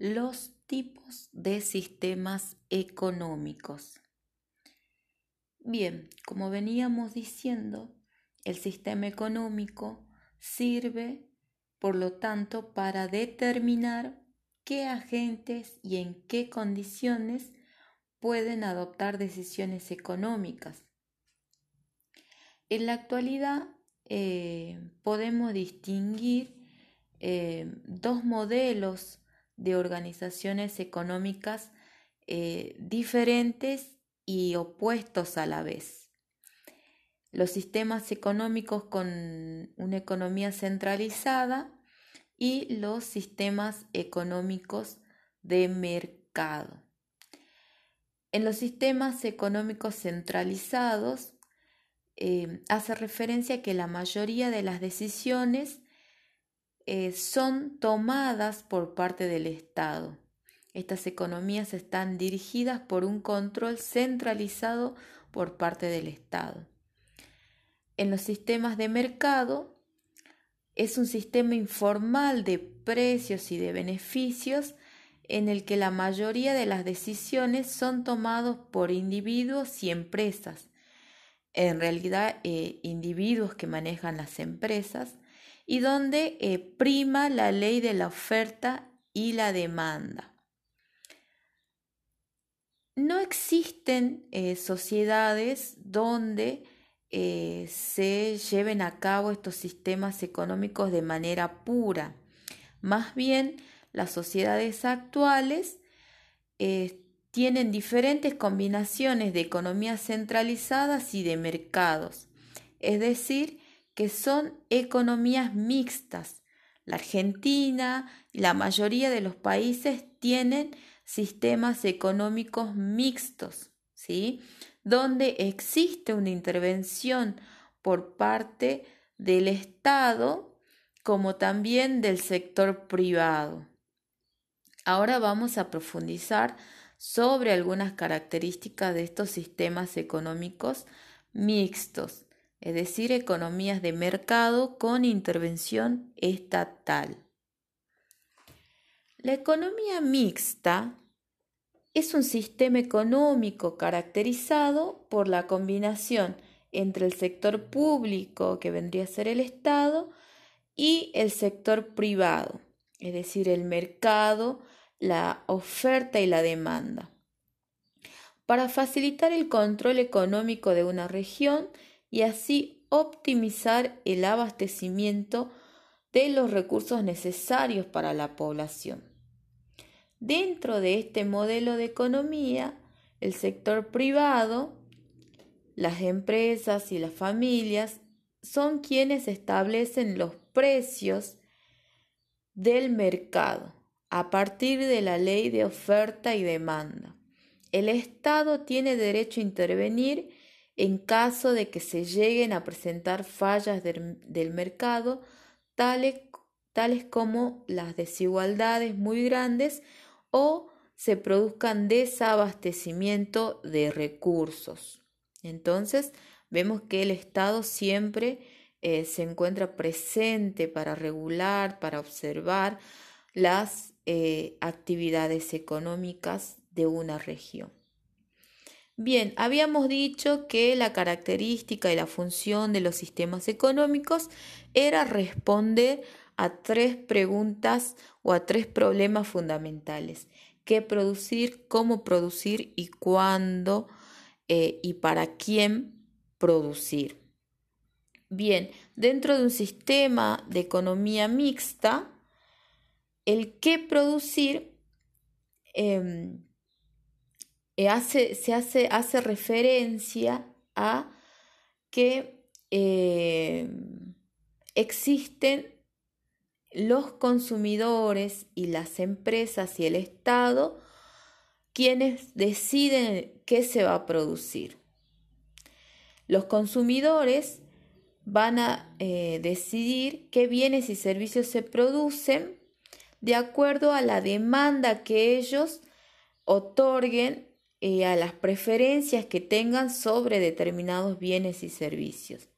los tipos de sistemas económicos. Bien, como veníamos diciendo, el sistema económico sirve, por lo tanto, para determinar qué agentes y en qué condiciones pueden adoptar decisiones económicas. En la actualidad eh, podemos distinguir eh, dos modelos de organizaciones económicas eh, diferentes y opuestos a la vez. Los sistemas económicos con una economía centralizada y los sistemas económicos de mercado. En los sistemas económicos centralizados eh, hace referencia a que la mayoría de las decisiones eh, son tomadas por parte del Estado. Estas economías están dirigidas por un control centralizado por parte del Estado. En los sistemas de mercado es un sistema informal de precios y de beneficios en el que la mayoría de las decisiones son tomadas por individuos y empresas. En realidad, eh, individuos que manejan las empresas y donde eh, prima la ley de la oferta y la demanda. No existen eh, sociedades donde eh, se lleven a cabo estos sistemas económicos de manera pura. Más bien, las sociedades actuales tienen diferentes combinaciones de economías centralizadas y de mercados, es decir, que son economías mixtas. La Argentina y la mayoría de los países tienen sistemas económicos mixtos, ¿sí? Donde existe una intervención por parte del Estado como también del sector privado. Ahora vamos a profundizar sobre algunas características de estos sistemas económicos mixtos es decir, economías de mercado con intervención estatal. La economía mixta es un sistema económico caracterizado por la combinación entre el sector público, que vendría a ser el Estado, y el sector privado, es decir, el mercado, la oferta y la demanda. Para facilitar el control económico de una región, y así optimizar el abastecimiento de los recursos necesarios para la población. Dentro de este modelo de economía, el sector privado, las empresas y las familias son quienes establecen los precios del mercado a partir de la ley de oferta y demanda. El Estado tiene derecho a intervenir en caso de que se lleguen a presentar fallas del, mercado, tales, tales como las desigualdades muy grandes o se produzcan desabastecimiento de recursos. Entonces, vemos que el Estado siempre eh, se encuentra presente para regular, para observar las eh, actividades económicas de una región. Bien, habíamos dicho que la característica y la función de los sistemas económicos era responder a tres preguntas o a tres problemas fundamentales. ¿Qué producir? ¿Cómo producir? ¿Y cuándo? Eh, ¿Y para quién producir? Bien, dentro de un sistema de economía mixta, el qué producir em, eh, se hace, hace referencia a que eh, existen los consumidores y las empresas y el Estado quienes deciden qué se va a producir. Los consumidores van a eh, decidir qué bienes y servicios se producen de acuerdo a la demanda que ellos otorguen eh, a las preferencias que tengan sobre determinados bienes y servicios.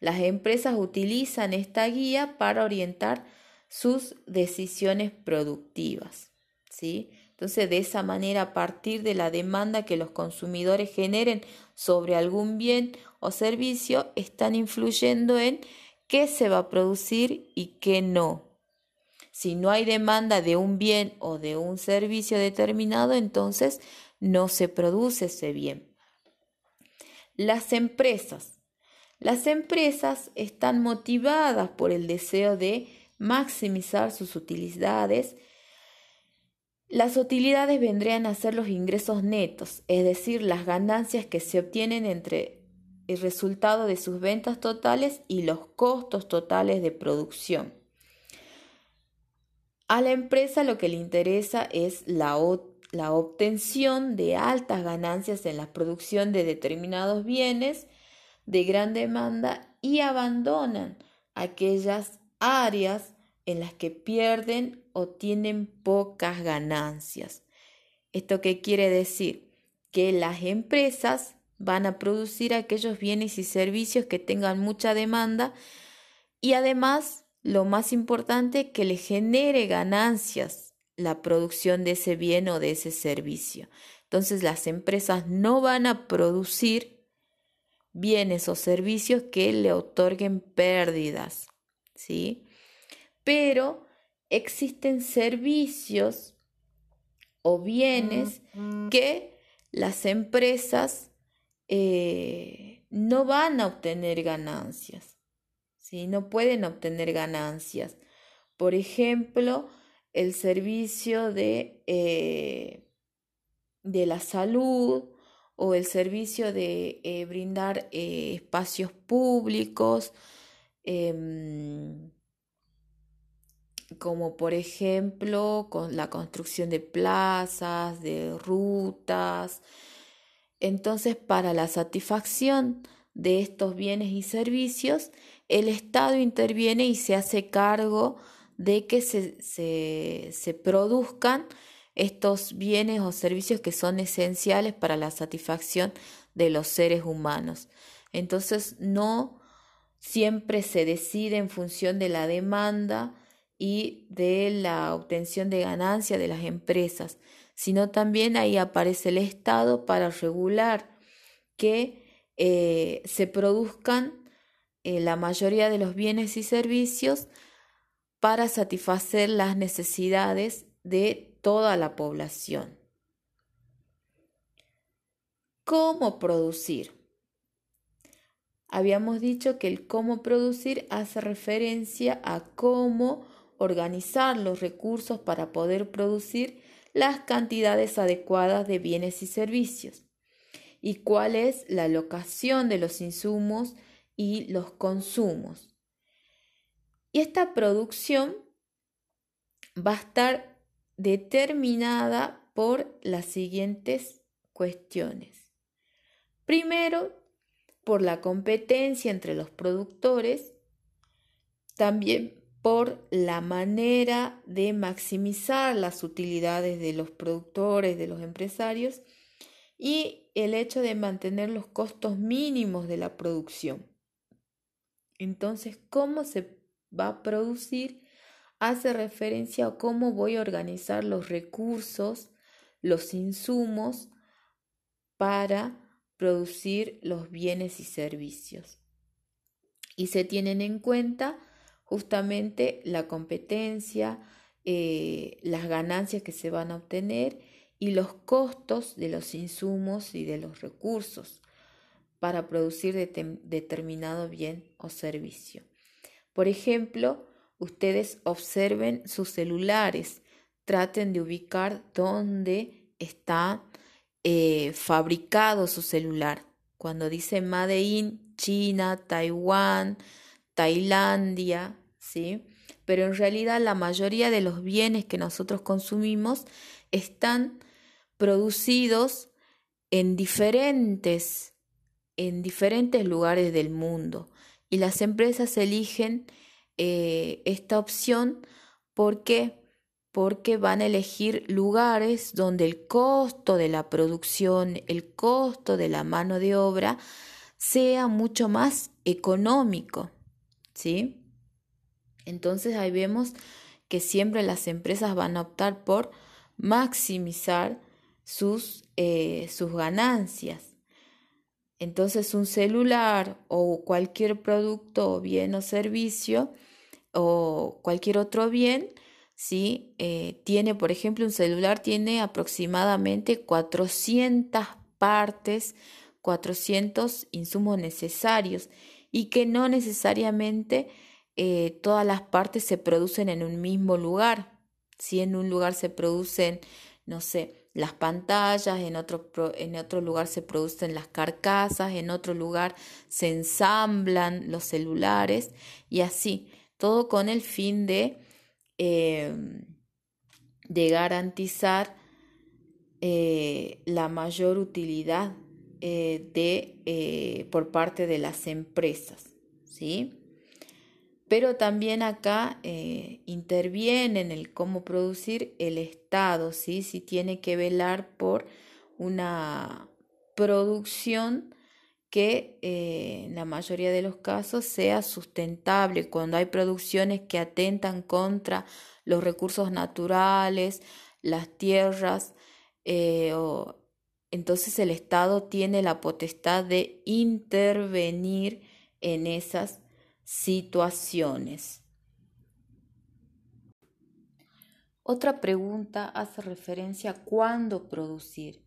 Las empresas utilizan esta guía para orientar sus decisiones productivas. ¿sí? Entonces, de esa manera, a partir de la demanda que los consumidores generen sobre algún bien o servicio, están influyendo en qué se va a producir y qué no. Si no hay demanda de un bien o de un servicio determinado, entonces no se produce ese bien. Las empresas. Las empresas están motivadas por el deseo de maximizar sus utilidades. Las utilidades vendrían a ser los ingresos netos, es decir, las ganancias que se obtienen entre el resultado de sus ventas totales y los costos totales de producción. A la empresa lo que le interesa es la, la obtención de altas ganancias en la producción de determinados bienes de gran demanda y abandonan aquellas áreas en las que pierden o tienen pocas ganancias. ¿Esto qué quiere decir? Que las empresas van a producir aquellos bienes y servicios que tengan mucha demanda y además lo más importante, que le genere ganancias la producción de ese bien o de ese servicio. Entonces las empresas no van a producir bienes o servicios que le otorguen pérdidas, ¿sí? Pero existen servicios o bienes que las empresas eh, no van a obtener ganancias. No pueden obtener ganancias. Por ejemplo, el servicio de, eh, de la salud o el servicio de eh, brindar eh, espacios públicos, em, como por ejemplo con la construcción de plazas, de rutas. Entonces, para la satisfacción de estos bienes y servicios, el Estado interviene y se hace cargo de que se, se, produzcan estos bienes o servicios que son esenciales para la satisfacción de los seres humanos. Entonces, no siempre se decide en función de la demanda y de la obtención de ganancia de las empresas, sino también ahí aparece el Estado para regular que eh, se produzcan eh, la mayoría de los bienes y servicios para satisfacer las necesidades de toda la población. ¿Cómo producir? Habíamos dicho que el cómo producir hace referencia a cómo organizar los recursos para poder producir las cantidades adecuadas de bienes y servicios y cuál es la alocación de los insumos y los consumos. Y esta producción va a estar determinada por las siguientes cuestiones. Primero, por la competencia entre los productores, también por la manera de maximizar las utilidades de los productores, de los empresarios, y el hecho de mantener los costos mínimos de la producción. Entonces, ¿cómo se va a producir? Hace referencia a cómo voy a organizar los recursos, los insumos para producir los bienes y servicios. Y se tienen en cuenta justamente la competencia, eh, las ganancias que se van a obtener y los costos de los insumos y de los recursos para producir determinado bien o servicio. Por ejemplo, ustedes observen sus celulares, traten de ubicar dónde está eh, fabricado su celular. Cuando dice Made in China, Taiwán, Tailandia, ¿sí? Pero en realidad la mayoría de los bienes que nosotros consumimos están producidos en diferentes en diferentes lugares del mundo y las empresas eligen eh, esta opción porque porque van a elegir lugares donde el costo de la producción, el costo de la mano de obra sea mucho más económico, ¿sí? Entonces ahí vemos que siempre las empresas van a optar por maximizar sus, eh, sus ganancias. Entonces un celular o cualquier producto, bien o servicio o cualquier otro bien, ¿sí? Eh, tiene, por ejemplo, un celular tiene aproximadamente 400 partes, 400 insumos necesarios y que no necesariamente eh, todas las partes se producen en un mismo lugar. Si en un lugar se producen, no sé, las pantallas, en otro, en otro lugar se producen las carcasas, en otro lugar se ensamblan los celulares y así, todo con el fin de, em, de garantizar eh, la mayor utilidad eh, de, eh, por parte de las empresas. ¿sí? Pero también acá eh, interviene en el cómo producir el Estado, ¿sí? si tiene que velar por una producción que en la mayoría de los casos sea sustentable, cuando hay producciones que atentan contra los recursos naturales, las tierras, entonces el Estado tiene la potestad de intervenir en esas situaciones. Otra pregunta hace referencia a cuándo producir.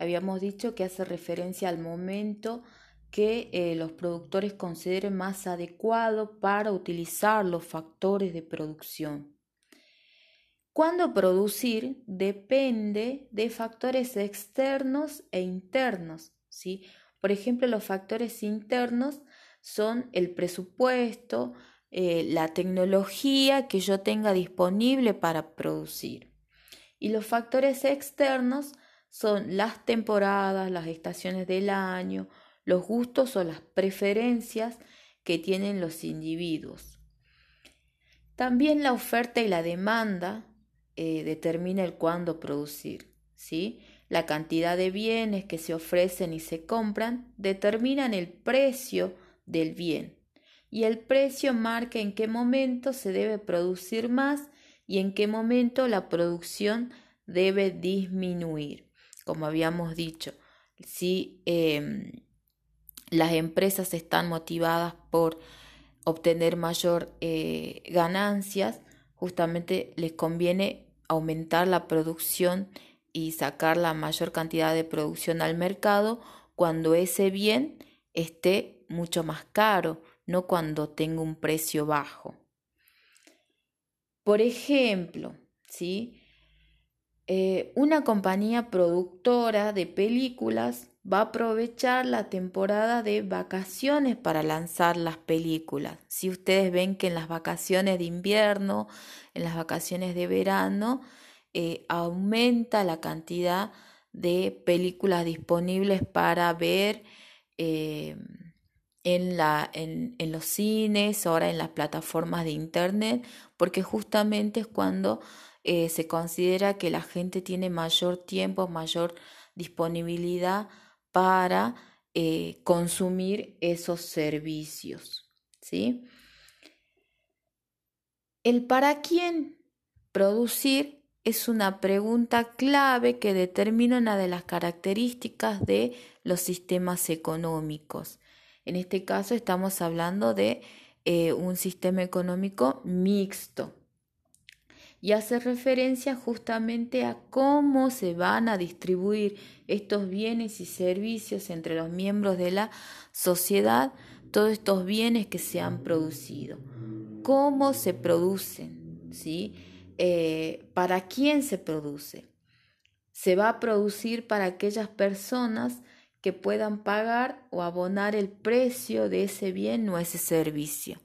Habíamos dicho que hace referencia al momento que eh, los productores consideren más adecuado para utilizar los factores de producción. Cuándo producir depende de factores externos e internos. ¿sí? Por ejemplo, los factores internos son el presupuesto, eh, la tecnología que yo tenga disponible para producir. Y los factores externos son las temporadas, las estaciones del año, los gustos o las preferencias que tienen los individuos. También la oferta y la demanda eh, determina el cuándo producir. ¿sí? La cantidad de bienes que se ofrecen y se compran determinan el precio del bien y el precio marca en qué momento se debe producir más y en qué momento la producción debe disminuir. Como habíamos dicho, si em, las empresas están motivadas por obtener mayor eh, ganancias, justamente les conviene aumentar la producción y sacar la mayor cantidad de producción al mercado cuando ese bien esté mucho más caro, no cuando tengo un precio bajo. Por ejemplo, ¿sí? Eh, una compañía productora de películas va a aprovechar la temporada de vacaciones para lanzar las películas. Si ustedes ven que en las vacaciones de invierno, en las vacaciones de verano, eh, aumenta la cantidad de películas disponibles para ver. Eh, en, los cines, ahora en las plataformas de Internet, porque justamente es cuando eh, se considera que la gente tiene mayor tiempo, mayor disponibilidad para eh, consumir esos servicios. ¿sí? El para quién producir es una pregunta clave que determina una de las características de los sistemas económicos. En este caso estamos hablando de eh, un sistema económico mixto y hace referencia justamente a cómo se van a distribuir estos bienes y servicios entre los miembros de la sociedad, todos estos bienes que se han producido, cómo se producen, ¿sí? Eh, ¿Para quién se produce? Se va a producir para aquellas personas que puedan pagar o abonar el precio de ese bien o ese servicio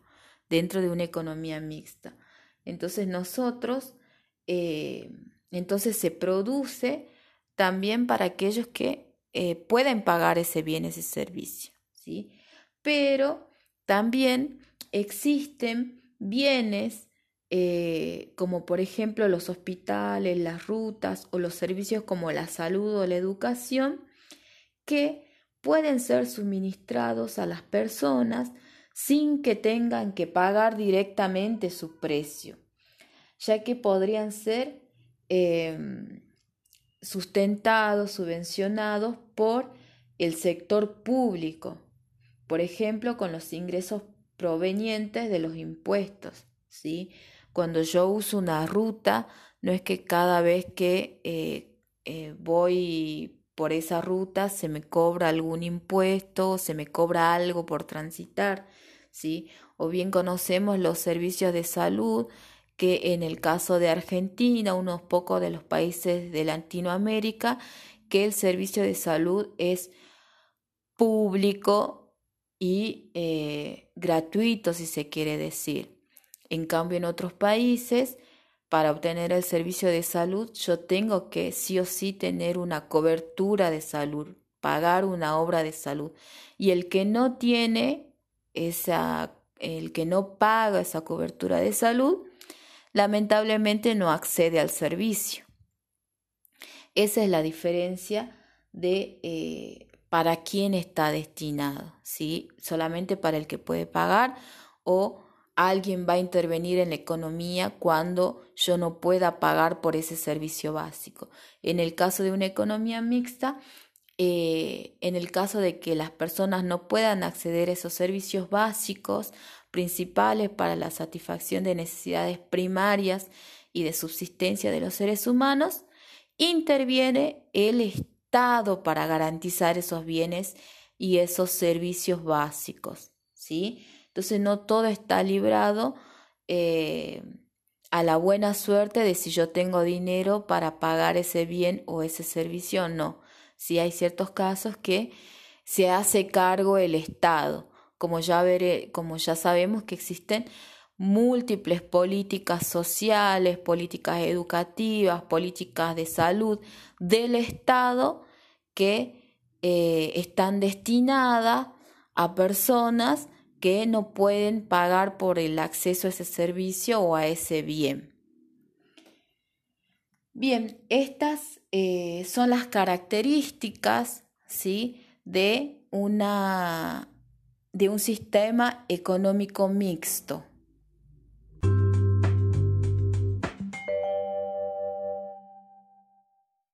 dentro de una economía mixta. Entonces nosotros, eh, entonces se produce también para aquellos que eh, pueden pagar ese bien, ese servicio, ¿sí? Pero también existen bienes eh, como por ejemplo los hospitales, las rutas o los servicios como la salud o la educación, que pueden ser suministrados a las personas sin que tengan que pagar directamente su precio, ya que podrían ser em, sustentados, subvencionados por el sector público, por ejemplo, con los ingresos provenientes de los impuestos. ¿sí? Cuando yo uso una ruta, no es que cada vez que eh, eh, voy por esa ruta se me cobra algún impuesto, se me cobra algo por transitar, ¿sí? O bien conocemos los servicios de salud que en el caso de Argentina, unos pocos de los países de Latinoamérica, que el servicio de salud es público y eh, gratuito, si se quiere decir. En cambio, en otros países, para obtener el servicio de salud, yo tengo que sí o sí tener una cobertura de salud, pagar una obra de salud. Y el que no tiene esa, el que no paga esa cobertura de salud, lamentablemente no accede al servicio. Esa es la diferencia de eh, para quién está destinado, ¿sí? Solamente para el que puede pagar o alguien va a intervenir en la economía cuando yo no pueda pagar por ese servicio básico. En el caso de una economía mixta, eh, en el caso de que las personas no puedan acceder a esos servicios básicos principales para la satisfacción de necesidades primarias y de subsistencia de los seres humanos, interviene el Estado para garantizar esos bienes y esos servicios básicos, ¿sí? Entonces no todo está librado eh, a la buena suerte de si yo tengo dinero para pagar ese bien o ese servicio, no. Si hay ciertos casos que se hace cargo el Estado, como ya, veré, como ya sabemos que existen múltiples políticas sociales, políticas educativas, políticas de salud del Estado que eh, están destinadas a personas que no pueden pagar por el acceso a ese servicio o a ese bien. Bien, estas eh, son las características ¿sí? de, una, de un sistema económico mixto.